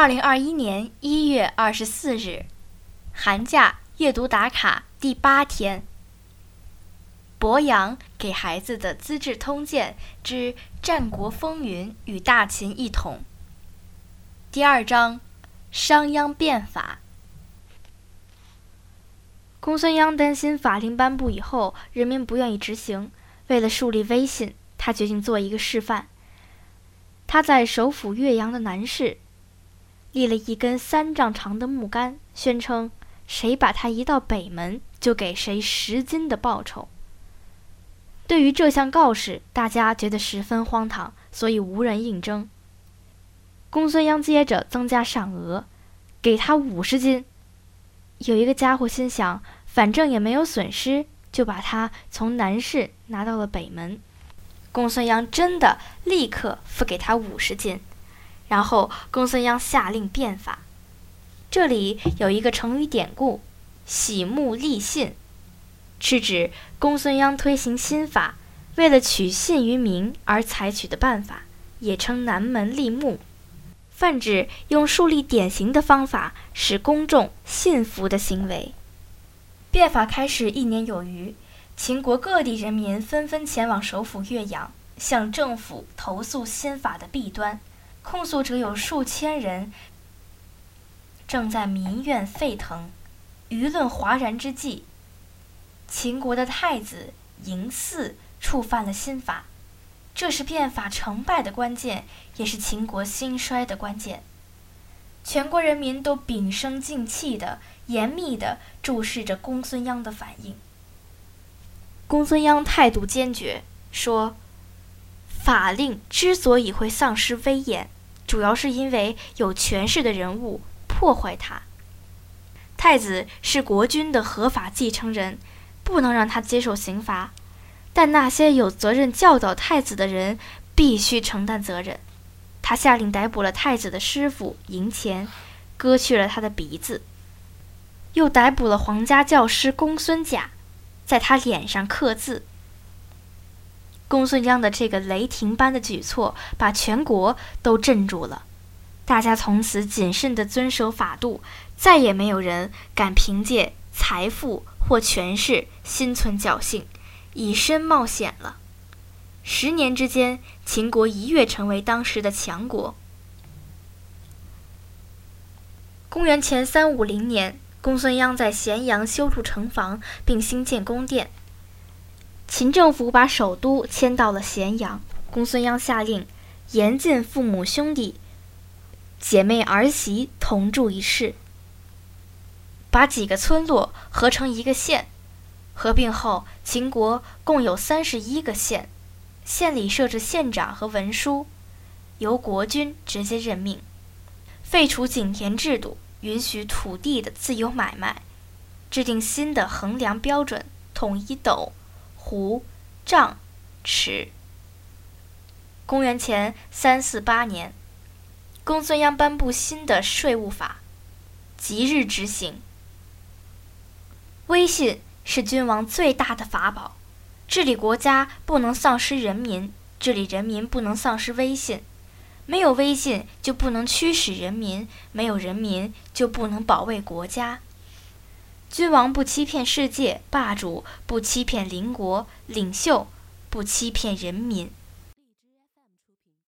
二零二一年一月二十四日，寒假阅读打卡第八天。博洋给孩子的《资治通鉴》之战国风云与大秦一统。第二章，商鞅变法。公孙鞅担心法令颁布以后，人民不愿意执行，为了树立威信，他决定做一个示范。他在首府岳阳的南市。立了一根三丈长的木杆，宣称谁把它移到北门，就给谁十斤的报酬。对于这项告示，大家觉得十分荒唐，所以无人应征。公孙鞅接着增加赏额，给他五十斤。有一个家伙心想，反正也没有损失，就把他从南市拿到了北门。公孙鞅真的立刻付给他五十斤。然后，公孙鞅下令变法。这里有一个成语典故，“喜木立信”，是指公孙鞅推行新法，为了取信于民而采取的办法，也称南门立木，泛指用树立典型的方法使公众信服的行为。变法开始一年有余，秦国各地人民纷纷前往首府岳阳，向政府投诉新法的弊端。控诉者有数千人，正在民怨沸腾、舆论哗然之际，秦国的太子嬴驷触犯了新法，这是变法成败的关键，也是秦国兴衰的关键。全国人民都屏声静气的、严密的注视着公孙鞅的反应。公孙鞅态度坚决，说。法令之所以会丧失威严，主要是因为有权势的人物破坏它。太子是国君的合法继承人，不能让他接受刑罚，但那些有责任教导太子的人必须承担责任。他下令逮捕了太子的师傅赢钱，割去了他的鼻子，又逮捕了皇家教师公孙贾，在他脸上刻字。公孙鞅的这个雷霆般的举措，把全国都镇住了。大家从此谨慎地遵守法度，再也没有人敢凭借财富或权势心存侥幸，以身冒险了。十年之间，秦国一跃成为当时的强国。公元前三五零年，公孙鞅在咸阳修筑城防，并兴建宫殿。秦政府把首都迁到了咸阳，公孙鞅下令严禁父母兄弟、姐妹儿媳同住一室，把几个村落合成一个县。合并后，秦国共有三十一个县，县里设置县长和文书，由国君直接任命。废除井田制度，允许土地的自由买卖，制定新的衡量标准，统一斗。胡丈尺。公元前三四八年，公孙鞅颁布新的税务法，即日执行。威信是君王最大的法宝，治理国家不能丧失人民，治理人民不能丧失威信。没有威信，就不能驱使人民；没有人民，就不能保卫国家。君王不欺骗世界，霸主不欺骗邻国，领袖不欺骗人民。